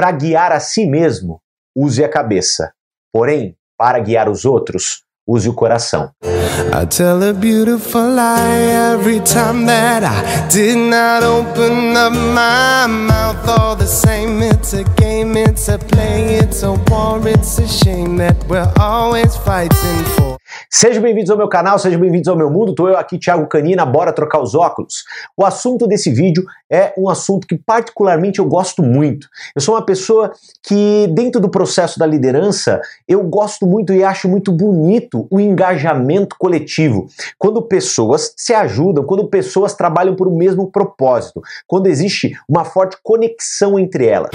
Para guiar a si mesmo, use a cabeça. Porém, para guiar os outros, use o coração. I tell a beautiful lie every time that I did not open up my mouth all the same it's a game it's a play it's a war it's a shame that we're always fighting for Sejam bem-vindos ao meu canal, sejam bem-vindos ao meu mundo. Tô eu aqui, Thiago Canina, bora trocar os óculos. O assunto desse vídeo é um assunto que particularmente eu gosto muito. Eu sou uma pessoa que dentro do processo da liderança, eu gosto muito e acho muito bonito o engajamento coletivo. Quando pessoas se ajudam, quando pessoas trabalham por o mesmo propósito, quando existe uma forte conexão entre elas.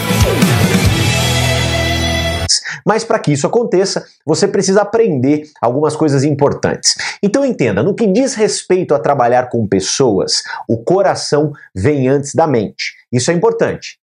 Mas para que isso aconteça, você precisa aprender algumas coisas importantes. Então entenda, no que diz respeito a trabalhar com pessoas, o coração vem antes da mente. Isso é importante.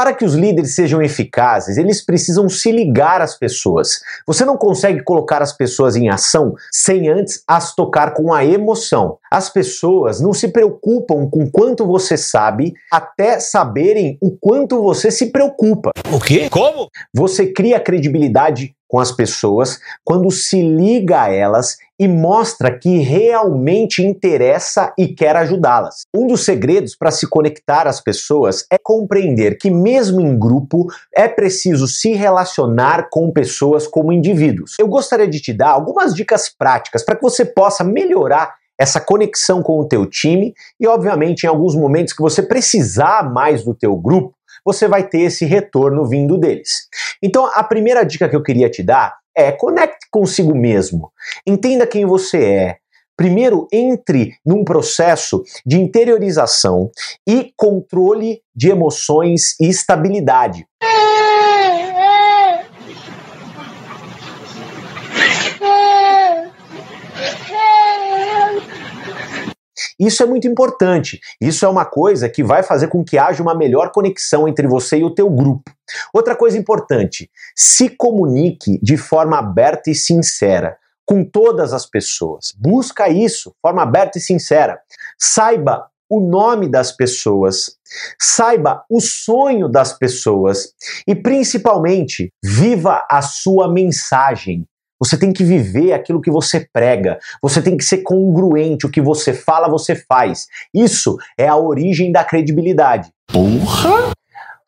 Para que os líderes sejam eficazes, eles precisam se ligar às pessoas. Você não consegue colocar as pessoas em ação sem antes as tocar com a emoção. As pessoas não se preocupam com quanto você sabe até saberem o quanto você se preocupa. O quê? Como? Você cria credibilidade com as pessoas quando se liga a elas e mostra que realmente interessa e quer ajudá-las. Um dos segredos para se conectar às pessoas é compreender que, mesmo em grupo, é preciso se relacionar com pessoas como indivíduos. Eu gostaria de te dar algumas dicas práticas para que você possa melhorar essa conexão com o teu time e, obviamente, em alguns momentos que você precisar mais do teu grupo, você vai ter esse retorno vindo deles. Então, a primeira dica que eu queria te dar é conecte consigo mesmo. Entenda quem você é. Primeiro, entre num processo de interiorização e controle de emoções e estabilidade. Isso é muito importante. Isso é uma coisa que vai fazer com que haja uma melhor conexão entre você e o teu grupo. Outra coisa importante, se comunique de forma aberta e sincera com todas as pessoas. Busca isso, forma aberta e sincera. Saiba o nome das pessoas, saiba o sonho das pessoas e principalmente viva a sua mensagem. Você tem que viver aquilo que você prega. Você tem que ser congruente. O que você fala, você faz. Isso é a origem da credibilidade. Porra!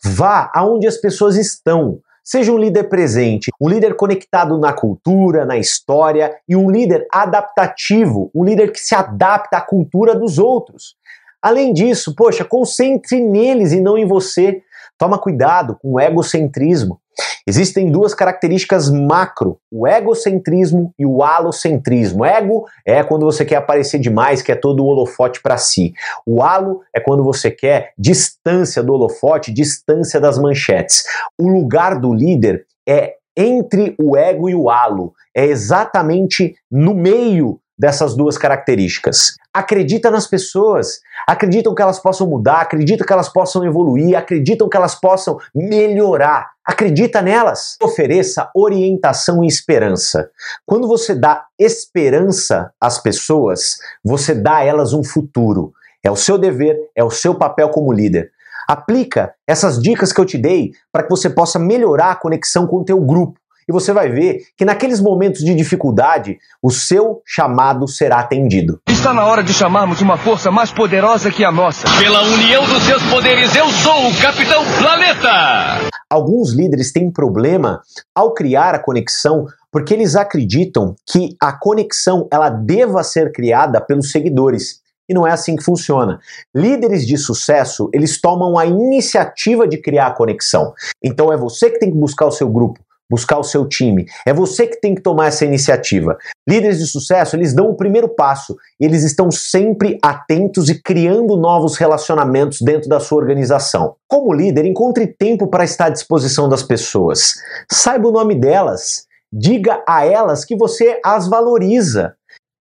Vá aonde as pessoas estão. Seja um líder presente, um líder conectado na cultura, na história e um líder adaptativo, um líder que se adapta à cultura dos outros. Além disso, poxa, concentre neles e não em você. Toma cuidado com o egocentrismo. Existem duas características macro, o egocentrismo e o alocentrismo. Ego é quando você quer aparecer demais, quer todo o holofote para si. O alo é quando você quer distância do holofote, distância das manchetes. O lugar do líder é entre o ego e o halo, é exatamente no meio dessas duas características. Acredita nas pessoas, acreditam que elas possam mudar, acreditam que elas possam evoluir, acreditam que elas possam melhorar. Acredita nelas. Ofereça orientação e esperança. Quando você dá esperança às pessoas, você dá a elas um futuro. É o seu dever, é o seu papel como líder. Aplica essas dicas que eu te dei para que você possa melhorar a conexão com o teu grupo e você vai ver que naqueles momentos de dificuldade, o seu chamado será atendido. Está na hora de chamarmos uma força mais poderosa que a nossa. Pela união dos seus poderes, eu sou o Capitão Planeta! Alguns líderes têm problema ao criar a conexão porque eles acreditam que a conexão ela deva ser criada pelos seguidores. E não é assim que funciona. Líderes de sucesso, eles tomam a iniciativa de criar a conexão. Então é você que tem que buscar o seu grupo buscar o seu time. É você que tem que tomar essa iniciativa. Líderes de sucesso, eles dão o primeiro passo, eles estão sempre atentos e criando novos relacionamentos dentro da sua organização. Como líder, encontre tempo para estar à disposição das pessoas. Saiba o nome delas, diga a elas que você as valoriza.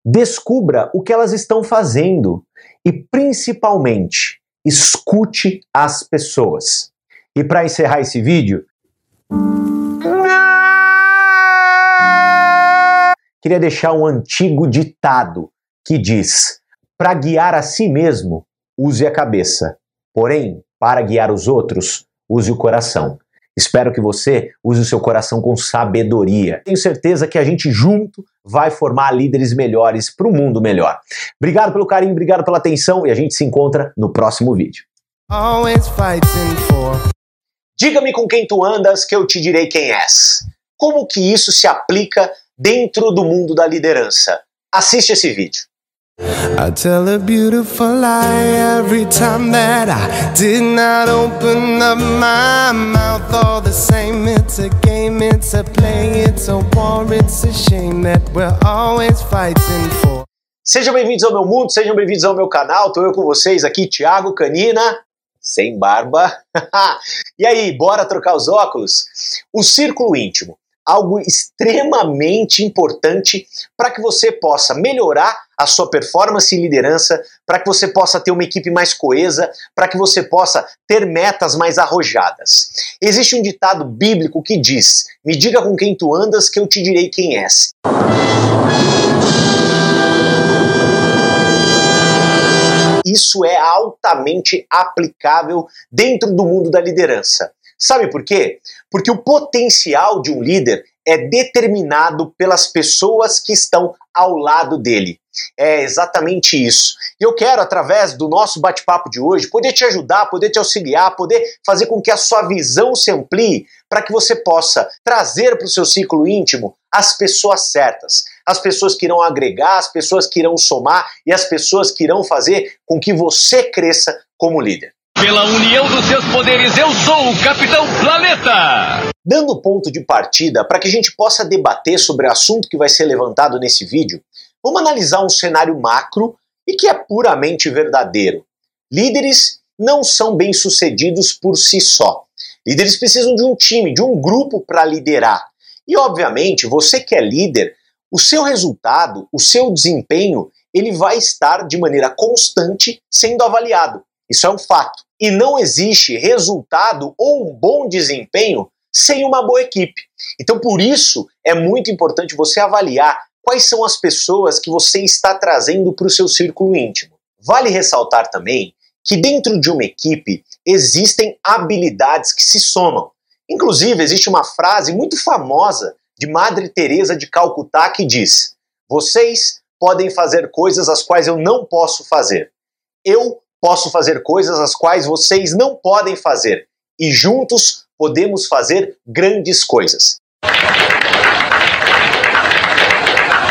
Descubra o que elas estão fazendo e principalmente escute as pessoas. E para encerrar esse vídeo, queria deixar um antigo ditado que diz: para guiar a si mesmo, use a cabeça. Porém, para guiar os outros, use o coração. Espero que você use o seu coração com sabedoria. Tenho certeza que a gente junto vai formar líderes melhores para um mundo melhor. Obrigado pelo carinho, obrigado pela atenção e a gente se encontra no próximo vídeo. Diga-me com quem tu andas que eu te direi quem és. Como que isso se aplica dentro do mundo da liderança? Assiste esse vídeo. I tell a beautiful lie every time that I did not open up my mouth. All the same, it's a game, it's a play, it's a war, it's a shame that we're always fighting for. Sejam bem-vindos ao meu mundo, sejam bem-vindos ao meu canal. Tô eu com vocês aqui, Thiago Canina, sem barba. e aí, bora trocar os óculos? O círculo íntimo algo extremamente importante para que você possa melhorar a sua performance e liderança, para que você possa ter uma equipe mais coesa, para que você possa ter metas mais arrojadas. Existe um ditado bíblico que diz: Me diga com quem tu andas, que eu te direi quem és. Isso é altamente aplicável dentro do mundo da liderança. Sabe por quê? Porque o potencial de um líder é determinado pelas pessoas que estão ao lado dele. É exatamente isso. E eu quero, através do nosso bate-papo de hoje, poder te ajudar, poder te auxiliar, poder fazer com que a sua visão se amplie para que você possa trazer para o seu ciclo íntimo as pessoas certas, as pessoas que irão agregar, as pessoas que irão somar e as pessoas que irão fazer com que você cresça como líder. Pela união dos seus poderes, eu sou o Capitão Planeta! Dando ponto de partida para que a gente possa debater sobre o assunto que vai ser levantado nesse vídeo, vamos analisar um cenário macro e que é puramente verdadeiro. Líderes não são bem-sucedidos por si só. Líderes precisam de um time, de um grupo para liderar. E, obviamente, você que é líder, o seu resultado, o seu desempenho, ele vai estar de maneira constante sendo avaliado. Isso é um fato. E não existe resultado ou um bom desempenho sem uma boa equipe. Então, por isso, é muito importante você avaliar quais são as pessoas que você está trazendo para o seu círculo íntimo. Vale ressaltar também que dentro de uma equipe existem habilidades que se somam. Inclusive, existe uma frase muito famosa de Madre Teresa de Calcutá que diz: "Vocês podem fazer coisas as quais eu não posso fazer. Eu posso fazer coisas as quais vocês não podem fazer, e juntos podemos fazer grandes coisas.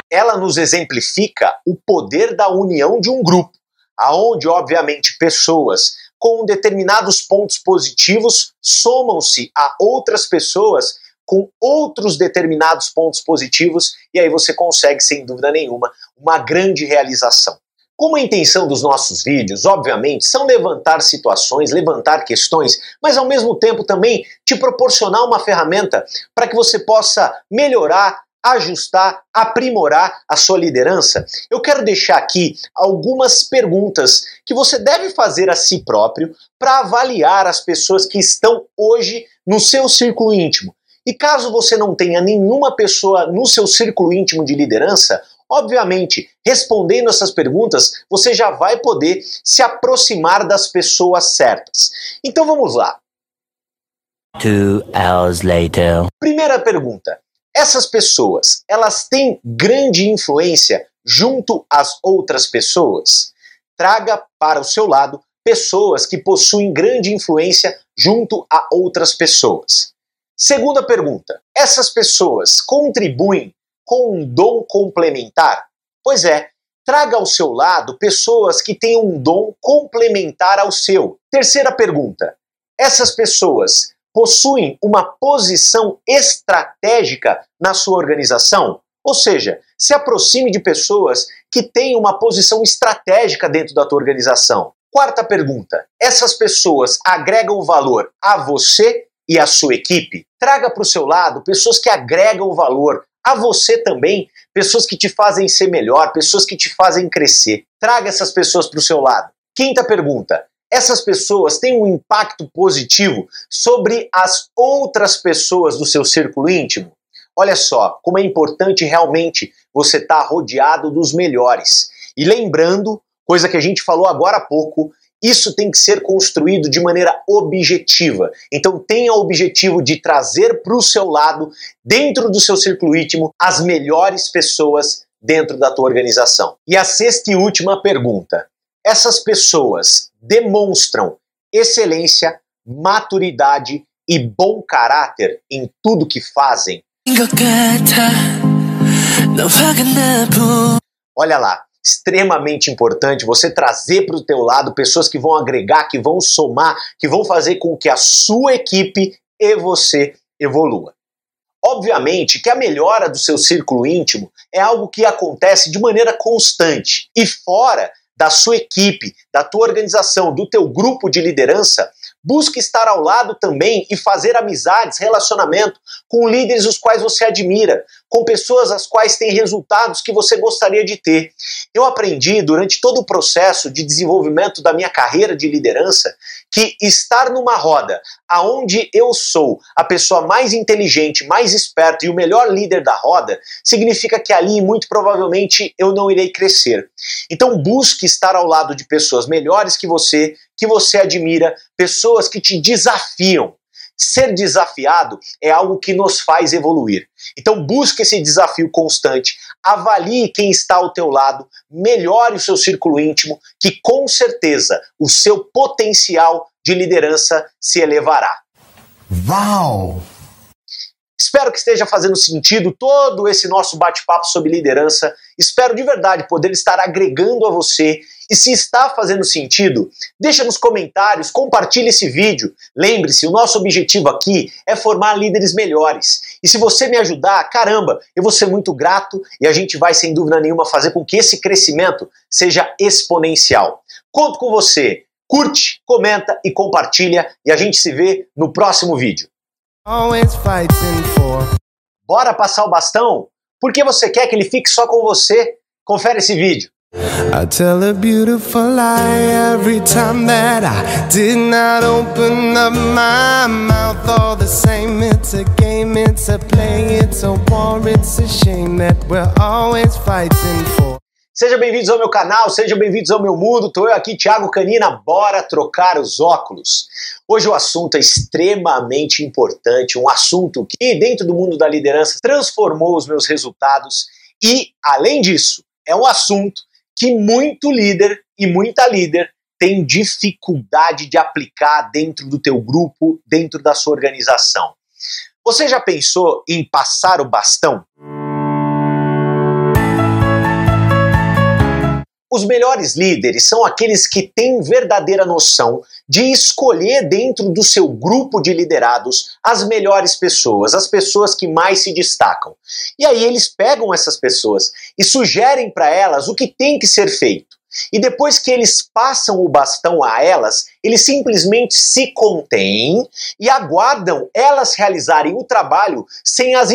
Ela nos exemplifica o poder da união de um grupo, aonde obviamente pessoas com determinados pontos positivos somam-se a outras pessoas com outros determinados pontos positivos e aí você consegue sem dúvida nenhuma uma grande realização. Como a intenção dos nossos vídeos, obviamente, são levantar situações, levantar questões, mas ao mesmo tempo também te proporcionar uma ferramenta para que você possa melhorar, ajustar, aprimorar a sua liderança, eu quero deixar aqui algumas perguntas que você deve fazer a si próprio para avaliar as pessoas que estão hoje no seu círculo íntimo. E caso você não tenha nenhuma pessoa no seu círculo íntimo de liderança, Obviamente, respondendo essas perguntas, você já vai poder se aproximar das pessoas certas. Então vamos lá. Two hours later. Primeira pergunta: essas pessoas, elas têm grande influência junto às outras pessoas? Traga para o seu lado pessoas que possuem grande influência junto a outras pessoas. Segunda pergunta: essas pessoas contribuem com um dom complementar? Pois é, traga ao seu lado pessoas que tenham um dom complementar ao seu. Terceira pergunta: essas pessoas possuem uma posição estratégica na sua organização? Ou seja, se aproxime de pessoas que têm uma posição estratégica dentro da tua organização. Quarta pergunta: essas pessoas agregam valor a você e à sua equipe? Traga para o seu lado pessoas que agregam valor a você também, pessoas que te fazem ser melhor, pessoas que te fazem crescer. Traga essas pessoas para o seu lado. Quinta pergunta: essas pessoas têm um impacto positivo sobre as outras pessoas do seu círculo íntimo? Olha só como é importante realmente você estar tá rodeado dos melhores. E lembrando, coisa que a gente falou agora há pouco, Isso tem que ser construído de maneira objetiva. Então tenha o objetivo de trazer para o seu lado, dentro do seu círculo íntimo, as melhores pessoas dentro da tua organização. E a sexta e última pergunta: essas pessoas demonstram excelência, maturidade e bom caráter em tudo que fazem? Olha lá, extremamente importante você trazer para o teu lado pessoas que vão agregar, que vão somar, que vão fazer com que a sua equipe e você evolua. Obviamente que a melhora do seu círculo íntimo é algo que acontece de maneira constante e fora da sua equipe, da tua organização, do teu grupo de liderança, Busque estar ao lado também e fazer amizades, relacionamento com líderes os quais você admira, com pessoas as quais têm resultados que você gostaria de ter. Eu aprendi durante todo o processo de desenvolvimento da minha carreira de liderança que estar numa roda aonde eu sou a pessoa mais inteligente, mais esperta e o melhor líder da roda, significa que ali muito provavelmente eu não irei crescer. Então busque estar ao lado de pessoas melhores que você, que você admira, pessoas que te desafiam. Ser desafiado é algo que nos faz evoluir. Então busque esse desafio constante, avalie quem está ao teu lado, melhore o seu círculo íntimo, que com certeza o seu potencial de liderança se elevará. Uau! Espero que esteja fazendo sentido todo esse nosso bate-papo sobre liderança. Espero de verdade poder estar agregando a você. E se está fazendo sentido, deixa nos comentários, compartilhe esse vídeo. Lembre-se, o nosso objetivo aqui é formar líderes melhores. E se você me ajudar, caramba, eu vou ser muito grato e a gente vai sem dúvida nenhuma fazer com que esse crescimento seja exponencial. Conto com você. Curte, comenta e compartilha e a gente se vê no próximo vídeo. Bora passar o bastão? Por que você quer que ele fique só com você? Confere esse vídeo. I tell a beautiful lie every time that I did not open up my mouth. All the same, it's a game, it's a play, it's a war, it's a shame that we're always fighting for. Sejam bem-vindos ao meu canal, sejam bem-vindos ao meu mundo. Tô eu aqui, Thiago Canina, bora trocar os óculos. Hoje o assunto é extremamente importante, um assunto que dentro do mundo da liderança transformou os meus resultados e, além disso, é um assunto que muito líder e muita líder tem dificuldade de aplicar dentro do teu grupo, dentro da sua organização. Você já pensou em passar o bastão? Os melhores líderes são aqueles que têm verdadeira noção de escolher dentro do seu grupo de liderados as melhores pessoas, as pessoas que mais se destacam. E aí eles pegam essas pessoas e sugerem para elas o que tem que ser feito. E depois que eles passam o bastão a elas, eles simplesmente se contêm e aguardam elas realizarem o trabalho sem as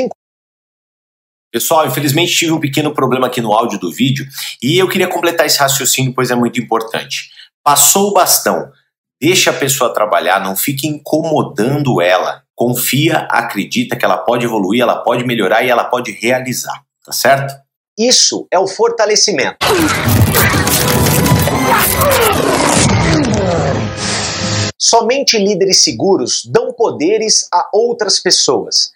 Pessoal, infelizmente tive um pequeno problema aqui no áudio do vídeo e eu queria completar esse raciocínio, pois é muito importante. Passou o bastão, deixa a pessoa trabalhar, não fique incomodando ela. Confia, acredita que ela pode evoluir, ela pode melhorar e ela pode realizar, tá certo? Isso é o fortalecimento. Somente líderes seguros dão poderes a outras pessoas.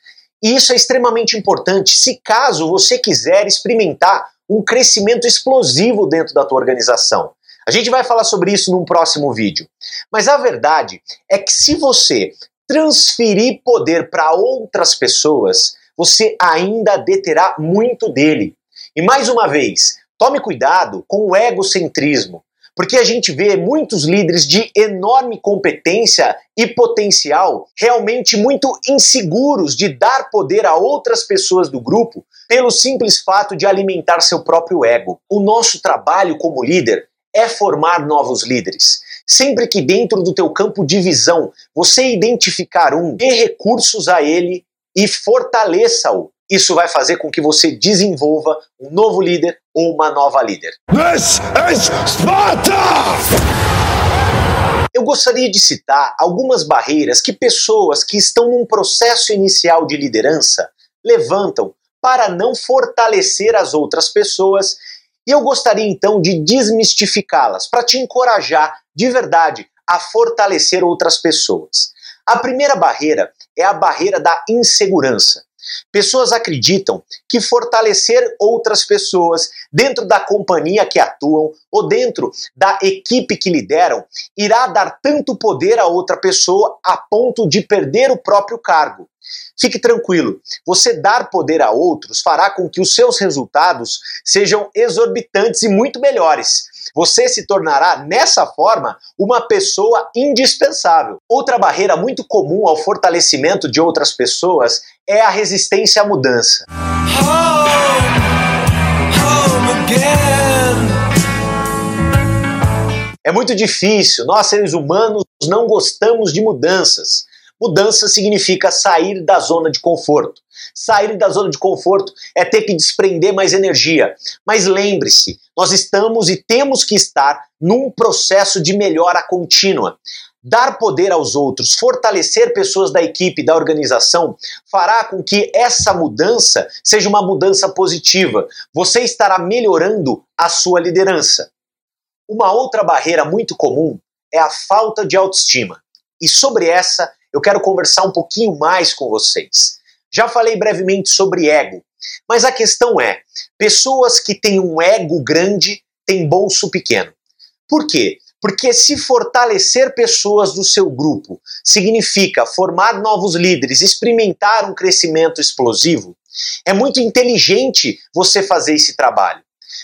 E isso é extremamente importante se caso você quiser experimentar um crescimento explosivo dentro da tua organização. A gente vai falar sobre isso num próximo vídeo. Mas a verdade é que se você transferir poder para outras pessoas, você ainda deterá muito dele. E mais uma vez, tome cuidado com o egocentrismo. Porque a gente vê muitos líderes de enorme competência e potencial realmente muito inseguros de dar poder a outras pessoas do grupo pelo simples fato de alimentar seu próprio ego. O nosso trabalho como líder é formar novos líderes. Sempre que dentro do teu campo de visão você identificar um, dê recursos a ele e fortaleça-o isso vai fazer com que você desenvolva um novo líder ou uma nova líder. This is Sparta! Eu gostaria de citar algumas barreiras que pessoas que estão num processo inicial de liderança levantam para não fortalecer as outras pessoas E eu gostaria então de desmistificá-las para te encorajar de verdade a fortalecer outras pessoas. A primeira barreira é a barreira da insegurança. Pessoas acreditam que fortalecer outras pessoas dentro da companhia que atuam ou dentro da equipe que lideram irá dar tanto poder a outra pessoa a ponto de perder o próprio cargo. Fique tranquilo, você dar poder a outros fará com que os seus resultados sejam exorbitantes e muito melhores. Você se tornará, nessa forma, uma pessoa indispensável. Outra barreira muito comum ao fortalecimento de outras pessoas é a resistência à mudança. É muito difícil, nós seres humanos não gostamos de mudanças. Mudança significa sair da zona de conforto. Sair da zona de conforto é ter que desprender mais energia. Mas lembre-se, nós estamos e temos que estar num processo de melhora contínua. Dar poder aos outros, fortalecer pessoas da equipe, da organização, fará com que essa mudança seja uma mudança positiva. Você estará melhorando a sua liderança. Uma outra barreira muito comum é a falta de autoestima. E sobre essa eu quero conversar um pouquinho mais com vocês. Já falei brevemente sobre ego, mas a questão é: pessoas que têm um ego grande têm bolso pequeno. Por quê? Porque se fortalecer pessoas do seu grupo significa formar novos líderes, experimentar um crescimento explosivo, é muito inteligente você fazer esse trabalho.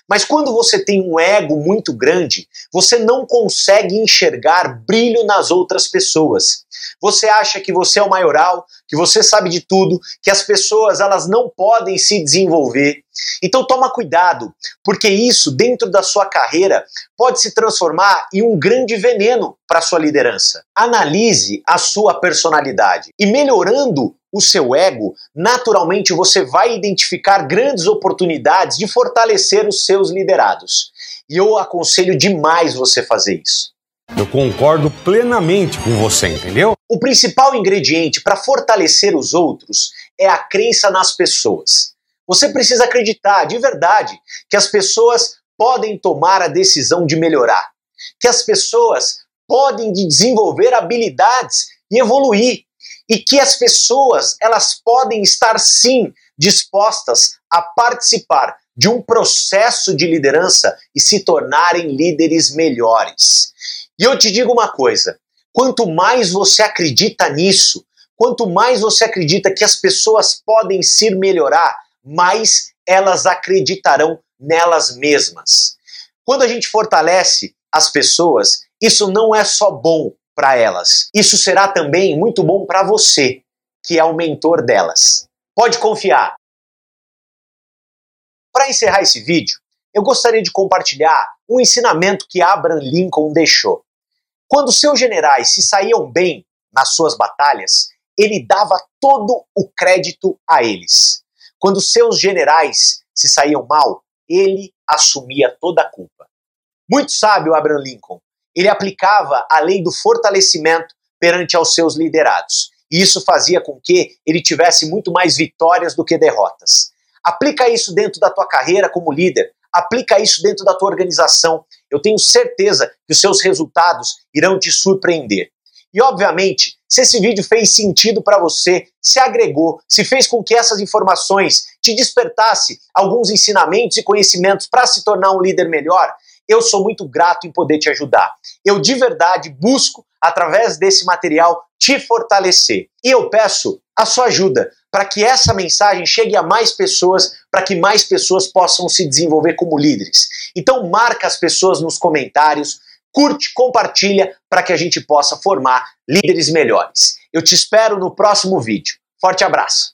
Mas quando você tem um ego muito grande, você não consegue enxergar brilho nas outras pessoas. Você acha que você é o maioral, que você sabe de tudo, que as pessoas elas não podem se desenvolver. Então toma cuidado, porque isso dentro da sua carreira pode se transformar em um grande veneno para sua liderança. Analise a sua personalidade e melhorando o seu ego, naturalmente você vai identificar grandes oportunidades de fortalecer os seus liderados. E eu aconselho demais você fazer isso. Eu concordo plenamente com você, entendeu? O principal ingrediente para fortalecer os outros é a crença nas pessoas. Você precisa acreditar de verdade que as pessoas podem tomar a decisão de melhorar, que as pessoas podem desenvolver habilidades e evoluir, e que as pessoas elas podem estar sim dispostas a participar de um processo de liderança e se tornarem líderes melhores. E eu te digo uma coisa: quanto mais você acredita nisso, quanto mais você acredita que as pessoas podem se melhorar, mais elas acreditarão nelas mesmas. Quando a gente fortalece as pessoas, isso não é só bom para elas, isso será também muito bom para você, que é o mentor delas. Pode confiar. Para encerrar esse vídeo, eu gostaria de compartilhar um ensinamento que Abraham Lincoln deixou. Quando seus generais se saíam bem nas suas batalhas, ele dava todo o crédito a eles. Quando seus generais se saíam mal, ele assumia toda a culpa. Muito sábio Abraham Lincoln. Ele aplicava a lei do fortalecimento perante aos seus liderados. E isso fazia com que ele tivesse muito mais vitórias do que derrotas. Aplica isso dentro da tua carreira como líder, aplica isso dentro da tua organização. Eu tenho certeza que os seus resultados irão te surpreender. E obviamente, se esse vídeo fez sentido para você, se agregou, se fez com que essas informações te despertasse alguns ensinamentos e conhecimentos para se tornar um líder melhor, eu sou muito grato em poder te ajudar. Eu de verdade busco, através desse material, te fortalecer. E eu peço a sua ajuda para que essa mensagem chegue a mais pessoas, para que mais pessoas possam se desenvolver como líderes. Então marca as pessoas nos comentários, curte, compartilha para que a gente possa formar líderes melhores. Eu te espero no próximo vídeo. Forte abraço.